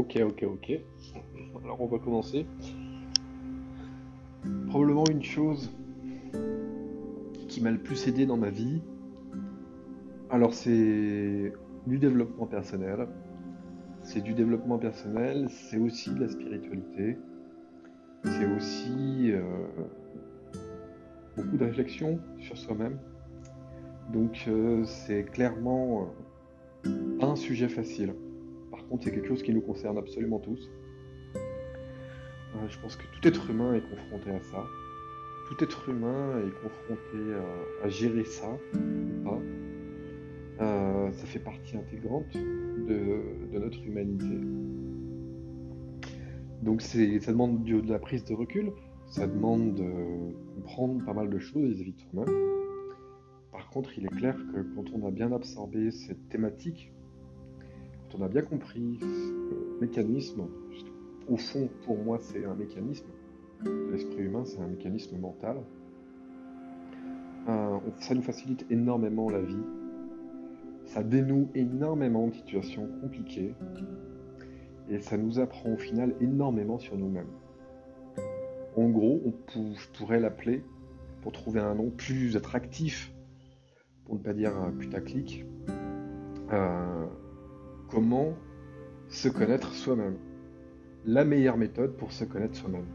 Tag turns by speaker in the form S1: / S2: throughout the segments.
S1: Ok, ok, ok. Alors on va commencer. Probablement une chose qui m'a le plus aidé dans ma vie. Alors c'est du développement personnel. C'est du développement personnel, c'est aussi de la spiritualité. C'est aussi euh, beaucoup de réflexion sur soi-même. Donc euh, c'est clairement euh, pas un sujet facile. C'est quelque chose qui nous concerne absolument tous. Euh, je pense que tout être humain est confronté à ça. Tout être humain est confronté à, gérer ça ou pas. ça fait partie intégrante de, notre humanité. Donc ça demande de, de la prise de recul, ça demande de comprendre pas mal de choses vis-à-vis de soi-même. Par contre, il est clair que quand on a bien absorbé cette thématique, on a bien compris ce mécanisme, au fond, pour moi, c'est un mécanisme. L'esprit humain, c'est un mécanisme mental, euh, ça nous facilite énormément la vie, ça dénoue énormément de situations compliquées, et ça nous apprend au final énormément sur nous-mêmes. En gros, on pourrait l'appeler, pour trouver un nom plus attractif, pour ne pas dire putaclic, euh, comment se connaître soi-même. La meilleure méthode pour se connaître soi-même.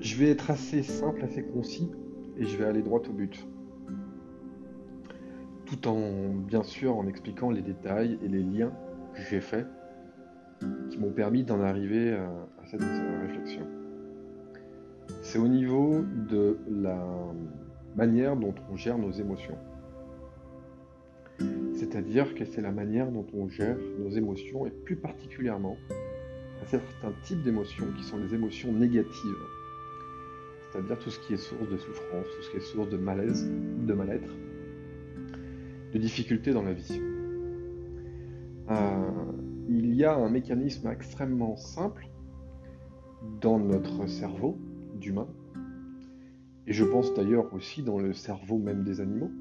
S1: Je vais être assez simple, assez concis, et je vais aller droit au but. Tout en, bien sûr, en expliquant les détails et les liens que j'ai faits qui m'ont permis d'en arriver à, cette réflexion. C'est au niveau de la manière dont on gère nos émotions. C'est-à-dire que c'est la manière dont on gère nos émotions et plus particulièrement un certain type d'émotions qui sont les émotions négatives. C'est-à-dire tout ce qui est source de souffrance, tout ce qui est source de malaise, de mal-être, de difficultés dans la vie. Euh, il y a un mécanisme extrêmement simple dans notre cerveau d'humain, et je pense d'ailleurs aussi dans le cerveau même des animaux,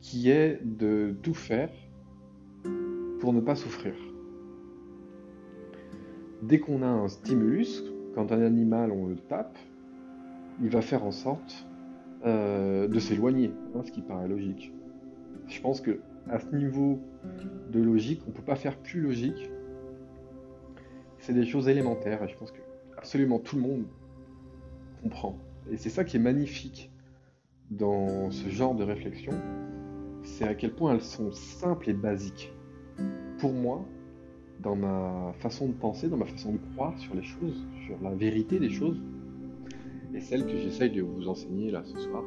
S1: qui est de tout faire pour ne pas souffrir. Dès qu'on a un stimulus, quand un animal on le tape, il va faire en sorte euh, de s'éloigner, hein, ce qui paraît logique. Je pense que à ce niveau de logique, on ne peut pas faire plus logique. C'est des choses élémentaires et je pense que absolument tout le monde comprend. Et c'est ça qui est magnifique dans ce genre de réflexion, c'est à quel point elles sont simples et basiques. Pour moi, dans ma façon de penser, dans ma façon de croire sur les choses, sur la vérité des choses, et celle que j'essaye de vous enseigner là ce soir,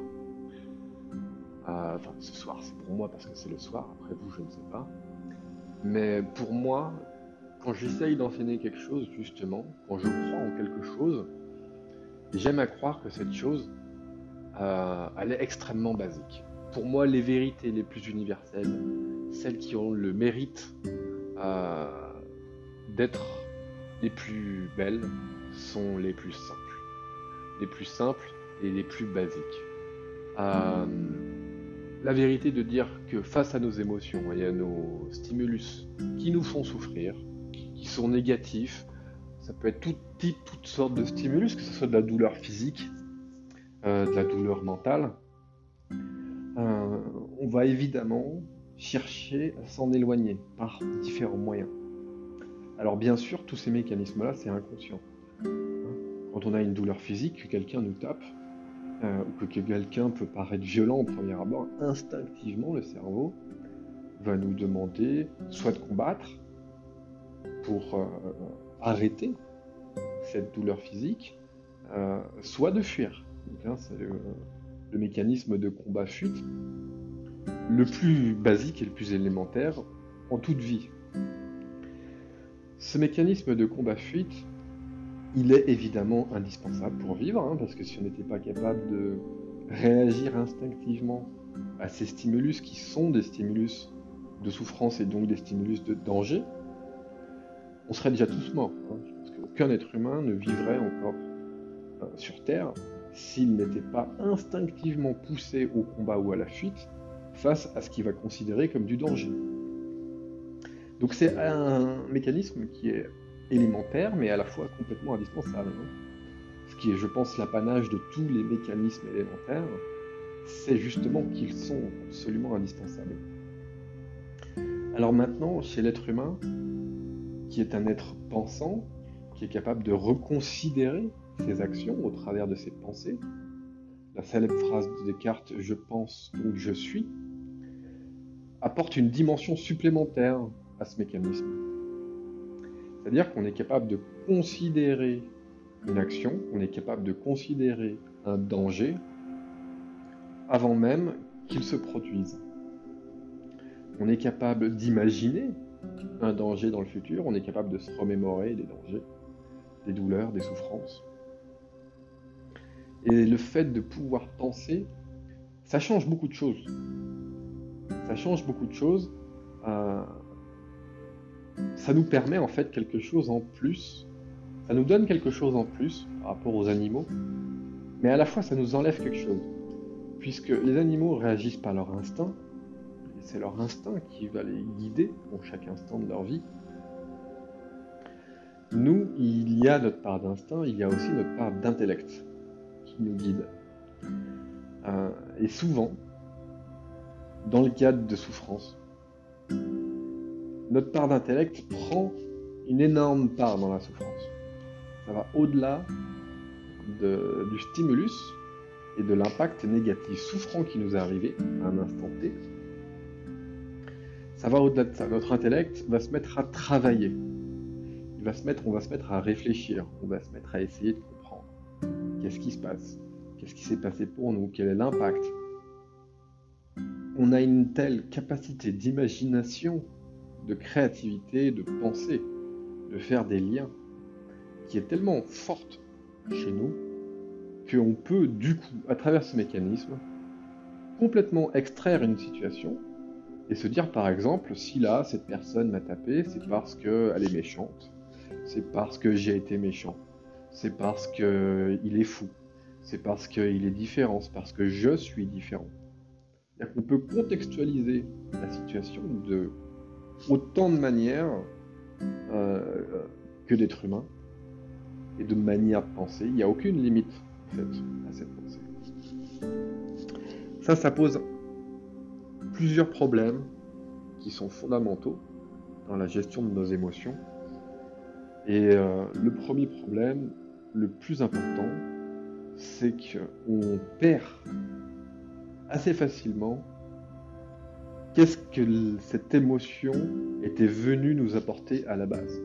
S1: euh, enfin, ce soir, c'est pour moi parce que c'est le soir, après vous, je ne sais pas. Mais pour moi, quand j'essaye d'enseigner quelque chose, justement, quand je crois en quelque chose, j'aime à croire que cette chose, euh, elle est extrêmement basique. Pour moi, les vérités les plus universelles, celles qui ont le mérite euh, d'être les plus belles, sont les plus simples. Les plus simples et les plus basiques. Euh, la vérité de dire que face à nos émotions et à nos stimulus qui nous font souffrir, qui sont négatifs, ça peut être tout type, toutes sortes de stimulus, que ce soit de la douleur physique, euh, de la douleur mentale, euh, on va évidemment chercher à s'en éloigner par différents moyens. Alors bien sûr, tous ces mécanismes-là, c'est inconscient. Quand on a une douleur physique, que quelqu'un nous tape, euh, ou que quelqu'un peut paraître violent au premier abord, instinctivement, le cerveau va nous demander soit de combattre pour euh, arrêter cette douleur physique, soit de fuir. Le, mécanisme de combat-fuite le plus basique et le plus élémentaire en toute vie. Ce mécanisme de combat-fuite, il est évidemment indispensable pour vivre, hein, parce que si on n'était pas capable de réagir instinctivement à ces stimulus qui sont des stimulus de souffrance et donc des stimulus de danger, on serait déjà tous morts. Hein. parce qu'aucun être humain ne vivrait encore euh, sur Terre s'il n'était pas instinctivement poussé au combat ou à la fuite face à ce qu'il va considérer comme du danger. Donc c'est un mécanisme qui est élémentaire, mais à la fois complètement indispensable. Hein. Ce qui est, je pense, l'apanage de tous les mécanismes élémentaires, c'est justement qu'ils sont absolument indispensables. Alors maintenant, chez l'être humain, qui est un être pensant, qui est capable de reconsidérer ses actions au travers de ses pensées, la célèbre phrase de Descartes Je pense donc je suis, apporte une dimension supplémentaire à ce mécanisme. C'est-à-dire qu'on est capable de considérer une action, on est capable de considérer un danger avant même qu'il se produise. On est capable d'imaginer un danger dans le futur, on est capable de se remémorer des dangers, des douleurs, des souffrances. Et le fait de pouvoir penser, ça change beaucoup de choses. Ça change beaucoup de choses. Euh, ça nous permet en fait quelque chose en plus. Ça nous donne quelque chose en plus par rapport aux animaux. Mais à la fois, ça nous enlève quelque chose. Puisque les animaux réagissent par leur instinct. C'est leur instinct qui va les guider pour chaque instant de leur vie. Nous, il y a notre part d'instinct, il y a aussi notre part d'intellect nous guide. Euh, et souvent, dans le cadre de souffrance, notre part d'intellect prend une énorme part dans la souffrance. Ça va au-delà du stimulus et de l'impact négatif souffrant qui nous est arrivé à un instant T. Ça va au-delà de ça. Notre intellect va se mettre à travailler. Il va se mettre, on va se mettre à réfléchir. On va se mettre à essayer de Qu'est-ce qui se passe? Qu'est-ce qui s'est passé pour nous? Quel est l'impact? On a une telle capacité d'imagination, de créativité, de pensée, de faire des liens, qui est tellement forte chez nous qu'on peut du coup, à travers ce mécanisme, complètement extraire une situation et se dire par exemple, si là, cette personne m'a tapé, c'est parce qu'elle est méchante, c'est parce que j'ai été méchant, c'est parce qu'il est fou, c'est parce qu'il est différent, c'est parce que je suis différent. On peut contextualiser la situation de autant de manières euh, que d'être humain et de manière de penser. Il n'y a aucune limite à cette pensée. Ça, ça pose plusieurs problèmes qui sont fondamentaux dans la gestion de nos émotions. Et euh, le premier problème, le plus important, c'est qu'on perd assez facilement qu'est-ce que cette émotion était venue nous apporter à la base.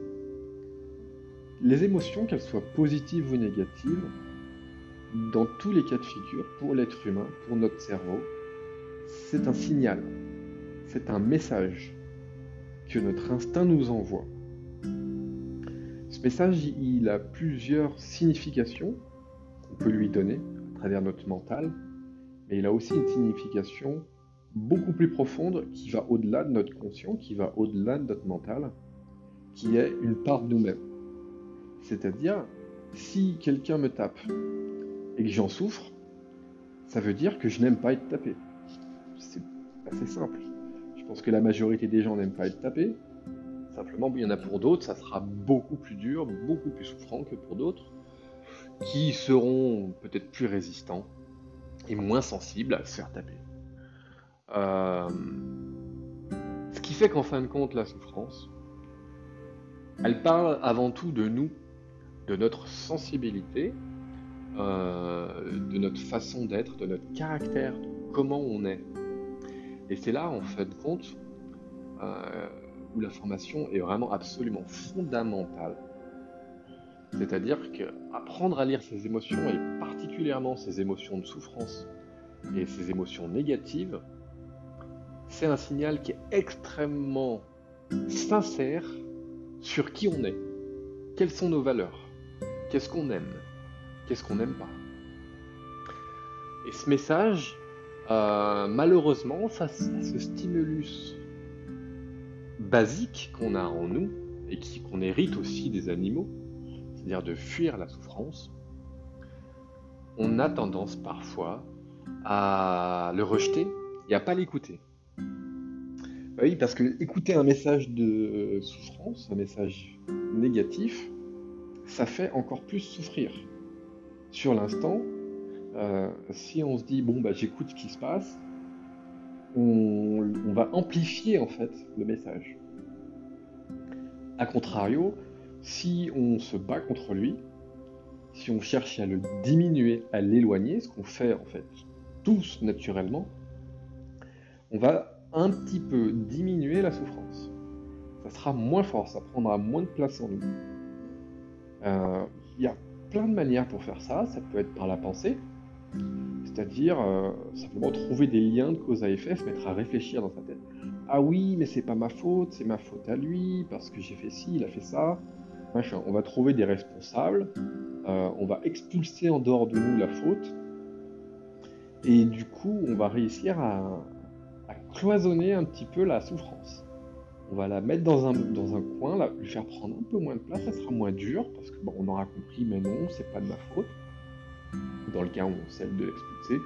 S1: Les émotions, qu'elles soient positives ou négatives, dans tous les cas de figure, pour l'être humain, pour notre cerveau, c'est un signal, c'est un message que notre instinct nous envoie. Ce message, il a plusieurs significations qu'on peut lui donner à travers notre mental, mais il a aussi une signification beaucoup plus profonde qui va au-delà de notre conscient, qui va au-delà de notre mental, qui est une part de nous-mêmes. C'est-à-dire, si quelqu'un me tape et que j'en souffre, ça veut dire que je n'aime pas être tapé. C'est assez simple. Je pense que la majorité des gens n'aiment pas être tapés, Simplement, il y en a pour d'autres, ça sera beaucoup plus dur, beaucoup plus souffrant que pour d'autres, qui seront peut-être plus résistants et moins sensibles à se faire taper. Euh, ce qui fait qu'en fin de compte, la souffrance, elle parle avant tout de nous, de notre sensibilité, euh, de notre façon d'être, de notre caractère, de comment on est. Et c'est là, en fin de compte, euh, la formation est vraiment absolument fondamentale. C'est-à-dire qu'apprendre à lire ses émotions, et particulièrement ses émotions de souffrance et ses émotions négatives, c'est un signal qui est extrêmement sincère sur qui on est, quelles sont nos valeurs, qu'est-ce qu'on aime, qu'est-ce qu'on n'aime pas? Et ce message, euh, malheureusement, ça, ça, ce stimulus basique qu'on a en nous et qu'on hérite aussi des animaux, c'est-à-dire de fuir la souffrance, on a tendance parfois à le rejeter et à pas l'écouter. Bah oui, parce que écouter un message de souffrance, un message négatif, ça fait encore plus souffrir. Sur l'instant, euh, si on se dit bon bah j'écoute ce qui se passe, on, va amplifier en fait le message. A contrario, si on se bat contre lui, si on cherche à le diminuer, à l'éloigner, ce qu'on fait en fait tous naturellement, on va un petit peu diminuer la souffrance. Ça sera moins fort, ça prendra moins de place en nous. Euh, il y a plein de manières pour faire ça. Ça peut être par la pensée, c'est-à-dire euh, simplement trouver des liens de cause à effet, se mettre à réfléchir dans sa tête. Ah oui, mais c'est pas ma faute, c'est ma faute à lui, parce que j'ai fait ci, il a fait ça. On va trouver des responsables, euh, on va expulser en dehors de nous la faute, et du coup, on va réussir à, cloisonner un petit peu la souffrance. On va la mettre dans un, dans un coin, lui faire prendre un peu moins de place, ça sera moins dur, parce que on aura compris, mais non, c'est pas de ma faute dans le cas où on celle de l'expulser.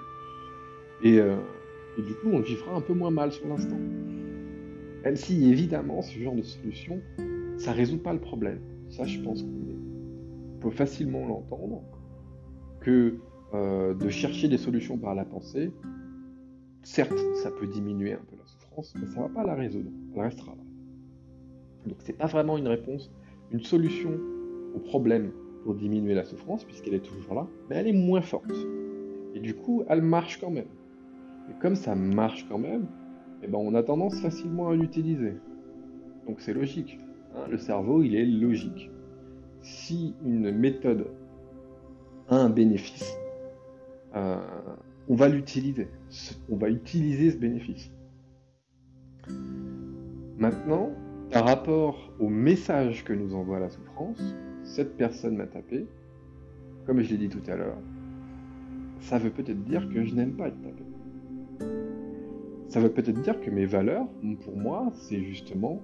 S1: Euh, et, du coup, on le vivra un peu moins mal sur l'instant. Même si, évidemment, ce genre de solution, ça résout pas le problème. Ça, je pense qu'on peut facilement l'entendre, que euh, de chercher des solutions par la pensée, certes, ça peut diminuer un peu la souffrance, mais ça va pas la résoudre. Elle restera là. Donc, c'est pas vraiment une réponse, une solution au problème pour diminuer la souffrance, puisqu'elle est toujours là, mais elle est moins forte. Et du coup, elle marche quand même. Et comme ça marche quand même, eh ben, on a tendance facilement à l'utiliser. Donc c'est logique. Hein. le cerveau, il est logique. Si une méthode a un bénéfice, euh, on va l'utiliser. On va utiliser ce bénéfice. Maintenant, par rapport au message que nous envoie la souffrance, cette personne m'a tapé, comme je l'ai dit tout à l'heure, ça veut peut-être dire que je n'aime pas être tapé. Ça veut peut-être dire que mes valeurs, pour moi, c'est justement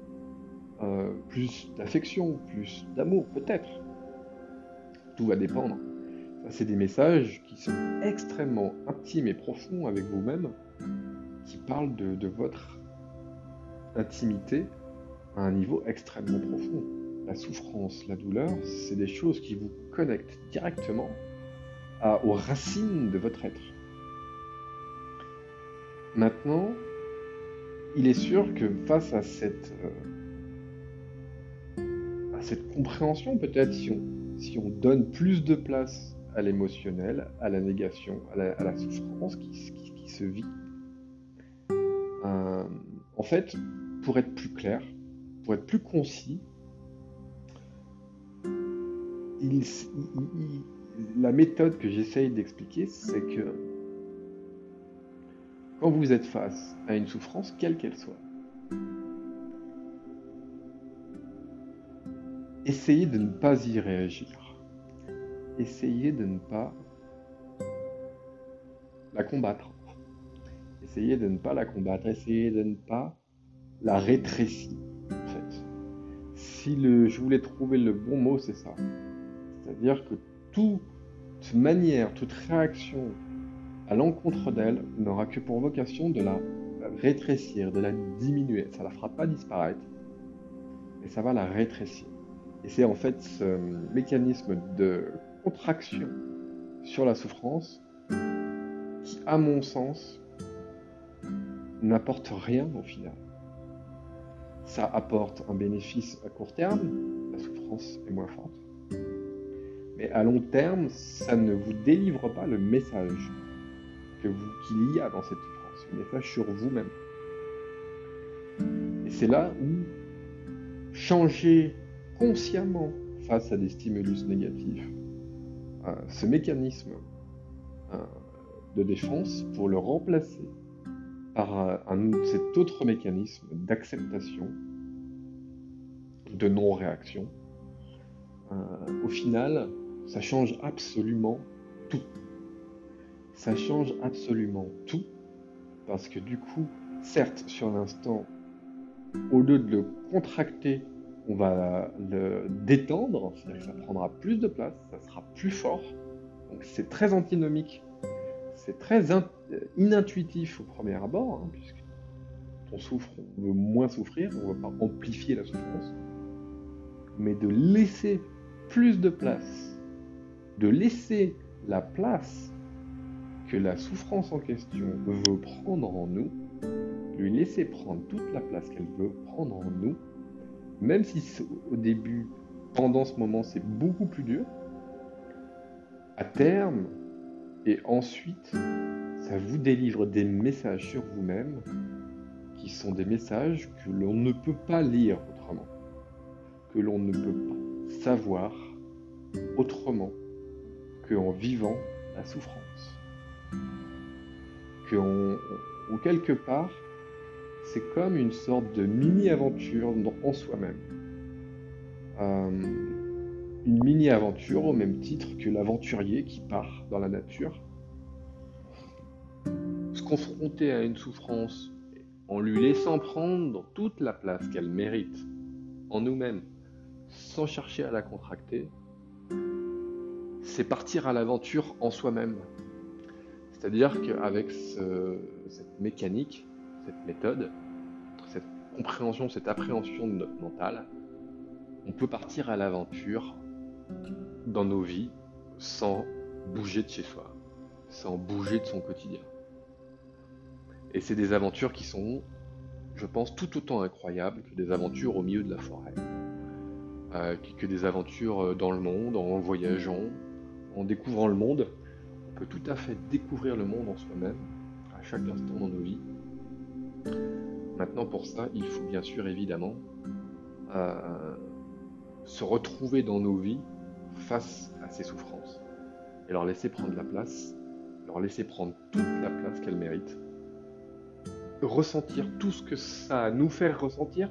S1: euh, plus d'affection, plus d'amour, peut-être. Tout va dépendre. C'est des messages qui sont extrêmement intimes et profonds avec vous-même, qui parlent de votre intimité à un niveau extrêmement profond la souffrance, la douleur, c'est des choses qui vous connectent directement aux racines de votre être. Maintenant, il est sûr que face à cette, euh, compréhension, peut-être si on, si on donne plus de place à l'émotionnel, à la négation, à la, souffrance qui, se vit, euh, en fait, pour être plus clair, pour être plus concis, la méthode que j'essaye d'expliquer, c'est que quand vous êtes face à une souffrance, quelle qu'elle soit, essayez de ne pas y réagir. Essayez de ne pas la combattre. Essayez de ne pas la combattre. Essayez de ne pas la rétrécir. En fait. Si je voulais trouver le bon mot, c'est ça. C'est-à-dire que toute manière, toute réaction à l'encontre d'elle n'aura que pour vocation de la rétrécir, de la diminuer. Ça ne la fera pas disparaître, mais ça va la rétrécir. Et c'est en fait ce mécanisme de contraction sur la souffrance qui, à mon sens, n'apporte rien au final. Ça apporte un bénéfice à court terme, la souffrance est moins forte. Mais à long terme, ça ne vous délivre pas le message qu'il y a dans cette souffrance, le message sur vous-même. Et c'est là où changer consciemment face à des stimulus négatifs, euh, ce mécanisme euh, de défense pour le remplacer par euh, cet autre mécanisme d'acceptation, de non-réaction, au final, ça change absolument tout. Ça change absolument tout parce que du coup, certes, sur l'instant, au lieu de le contracter, on va le détendre, c'est-à-dire que ça prendra plus de place, ça sera plus fort. Donc c'est très antinomique, c'est très inintuitif au premier abord, hein, puisque on souffre, on veut moins souffrir, on ne veut pas amplifier la souffrance, mais de laisser plus de place, de laisser la place que la souffrance en question veut prendre en nous, lui laisser prendre toute la place qu'elle veut prendre en nous, même si au début, pendant ce moment, c'est beaucoup plus dur, à terme, et ensuite, ça vous délivre des messages sur vous-même qui sont des messages que l'on ne peut pas lire autrement, que l'on ne peut pas savoir autrement qu'en vivant la souffrance. Que ou quelque part, c'est comme une sorte de mini-aventure en soi-même. Euh, une mini-aventure au même titre que l'aventurier qui part dans la nature. Se confronter à une souffrance en lui laissant prendre toute la place qu'elle mérite en nous-mêmes, sans chercher à la contracter, c'est partir à l'aventure en soi-même. C'est-à-dire qu'avec cette mécanique, cette méthode, cette compréhension, cette appréhension de notre mental, on peut partir à l'aventure dans nos vies sans bouger de chez soi, sans bouger de son quotidien. Et c'est des aventures qui sont, je pense, tout autant incroyables que des aventures au milieu de la forêt, euh, que des aventures dans le monde, en voyageant, en découvrant le monde. On peut tout à fait découvrir le monde en soi-même, à chaque instant dans nos vies. Maintenant, pour ça, il faut bien sûr évidemment euh, se retrouver dans nos vies face à ces souffrances et leur laisser prendre la place, leur laisser prendre toute la place qu'elles méritent, ressentir tout ce que ça nous faire ressentir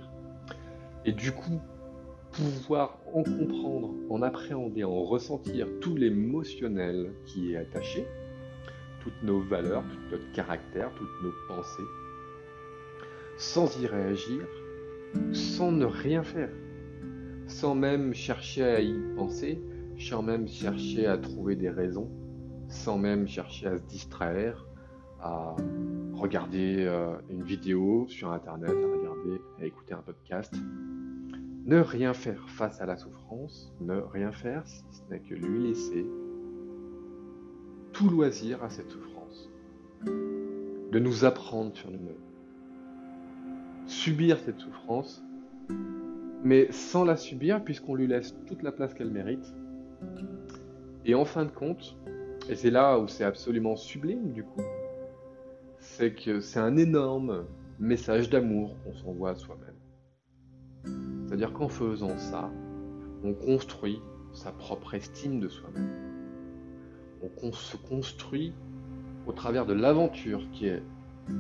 S1: et du coup pouvoir en comprendre, en appréhender, en ressentir tout l'émotionnel qui est attaché, toutes nos valeurs, tout notre caractère, toutes nos pensées, sans y réagir, sans ne rien faire, sans même chercher à y penser, sans même chercher à trouver des raisons, sans même chercher à se distraire, à regarder euh, une vidéo sur Internet, à regarder, à écouter un podcast. Ne rien faire face à la souffrance, ne rien faire si ce n'est que lui laisser tout loisir à cette souffrance. De nous apprendre sur nous-mêmes. Subir cette souffrance, mais sans la subir puisqu'on lui laisse toute la place qu'elle mérite. Et en fin de compte, et c'est là où c'est absolument sublime du coup, c'est que c'est un énorme message d'amour qu'on s'envoie à soi-même. C'est-à-dire qu'en faisant ça, on construit sa propre estime de soi-même. On se construit au travers de l'aventure qui est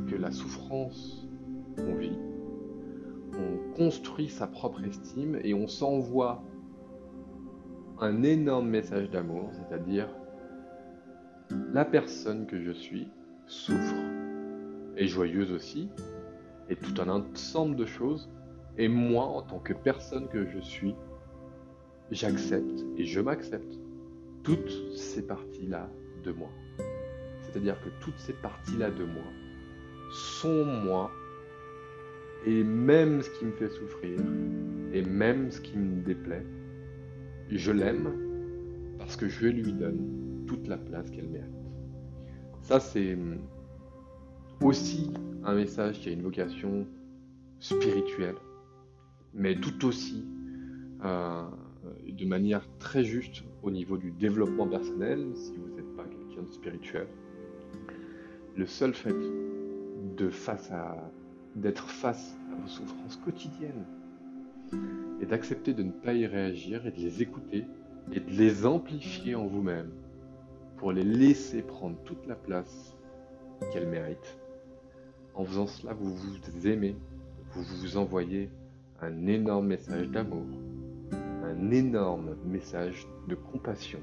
S1: que la souffrance qu'on vit. On construit sa propre estime et on s'envoie un énorme message d'amour, c'est-à-dire la personne que je suis souffre, est joyeuse aussi, et tout un ensemble de choses et moi, en tant que personne que je suis, j'accepte et je m'accepte toutes ces parties-là de moi. C'est-à-dire que toutes ces parties-là de moi sont moi, et même ce qui me fait souffrir, et même ce qui me déplaît, je l'aime parce que je lui donne toute la place qu'elle mérite. Ça, c'est aussi un message qui a une vocation spirituelle mais tout aussi euh, de manière très juste au niveau du développement personnel, si vous n'êtes pas quelqu'un de spirituel. Le seul fait de face d'être face à vos souffrances quotidiennes et d'accepter de ne pas y réagir et de les écouter et de les amplifier en vous-même pour les laisser prendre toute la place qu'elles méritent. En faisant cela, vous vous aimez, vous vous envoyez un énorme message d'amour, un énorme message de compassion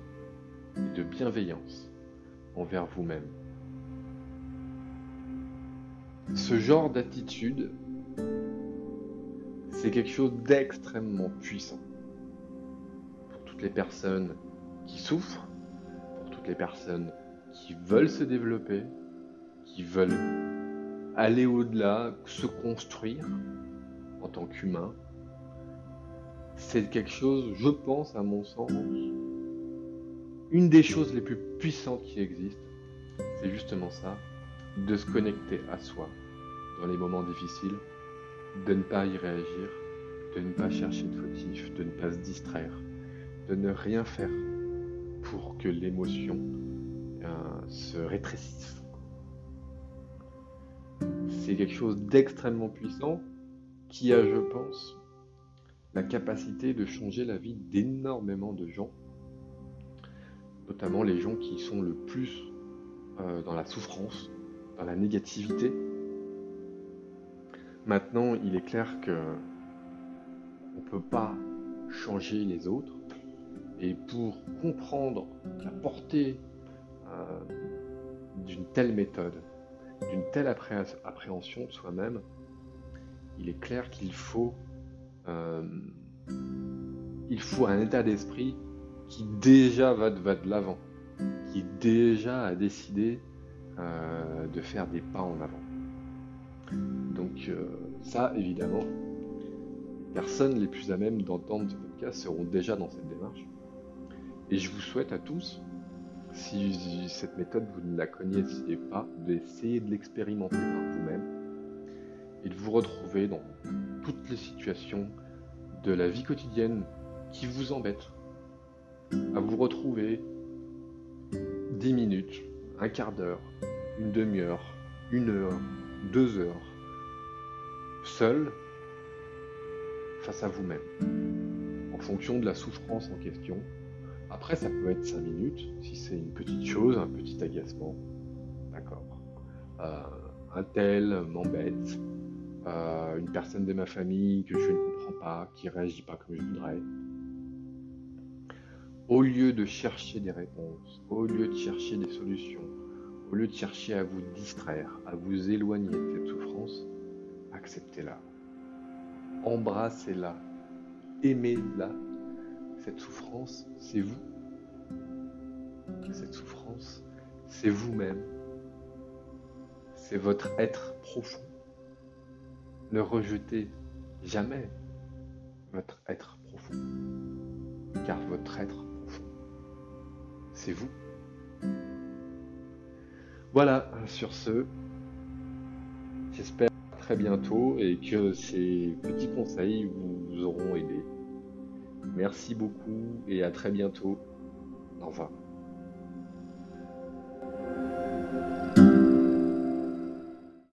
S1: et de bienveillance envers vous-même. Ce genre d'attitude, c'est quelque chose d'extrêmement puissant pour toutes les personnes qui souffrent, pour toutes les personnes qui veulent se développer, qui veulent aller au-delà, se construire en tant qu'humain, c'est quelque chose, je pense, à mon sens, une des choses les plus puissantes qui existent, c'est justement ça, de se connecter à soi dans les moments difficiles, de ne pas y réagir, de ne pas chercher de fautif, de ne pas se distraire, de ne rien faire pour que l'émotion euh, se rétrécisse. C'est quelque chose d'extrêmement puissant qui a, je pense, la capacité de changer la vie d'énormément de gens, notamment les gens qui sont le plus euh, dans la souffrance, dans la négativité. Maintenant, il est clair que on ne peut pas changer les autres, et pour comprendre la portée euh, d'une telle méthode, d'une telle appréhension de soi-même, il est clair qu'il faut euh, faut un état d'esprit qui déjà va de, l'avant, qui déjà a décidé euh, de faire des pas en avant. Donc euh, ça, évidemment, personnes les plus à même d'entendre ce podcast seront déjà dans cette démarche. Et je vous souhaite à tous, si cette méthode vous ne la connaissiez pas, d'essayer de l'expérimenter par vous-même et de vous retrouver dans toutes les situations de la vie quotidienne qui vous embêtent, à vous retrouver 10 minutes, un quart d'heure, une demi-heure, une heure, deux heures, seul face à vous-même, en fonction de la souffrance en question. Après, ça peut être 5 minutes, si c'est une petite chose, un petit agacement. D'accord. Euh, un tel m'embête, une personne de ma famille que je ne comprends pas, qui réagit pas comme je voudrais. Au lieu de chercher des réponses, au lieu de chercher des solutions, au lieu de chercher à vous distraire, à vous éloigner de cette souffrance, acceptez-la. Embrassez-la. Aimez-la. Cette souffrance, c'est vous. Cette souffrance, c'est vous-même. C'est votre être profond. Ne rejetez jamais votre être profond, car votre être profond, c'est vous. Voilà, sur ce, j'espère très bientôt et que ces petits conseils vous auront aidé. Merci beaucoup et à très bientôt. Au revoir.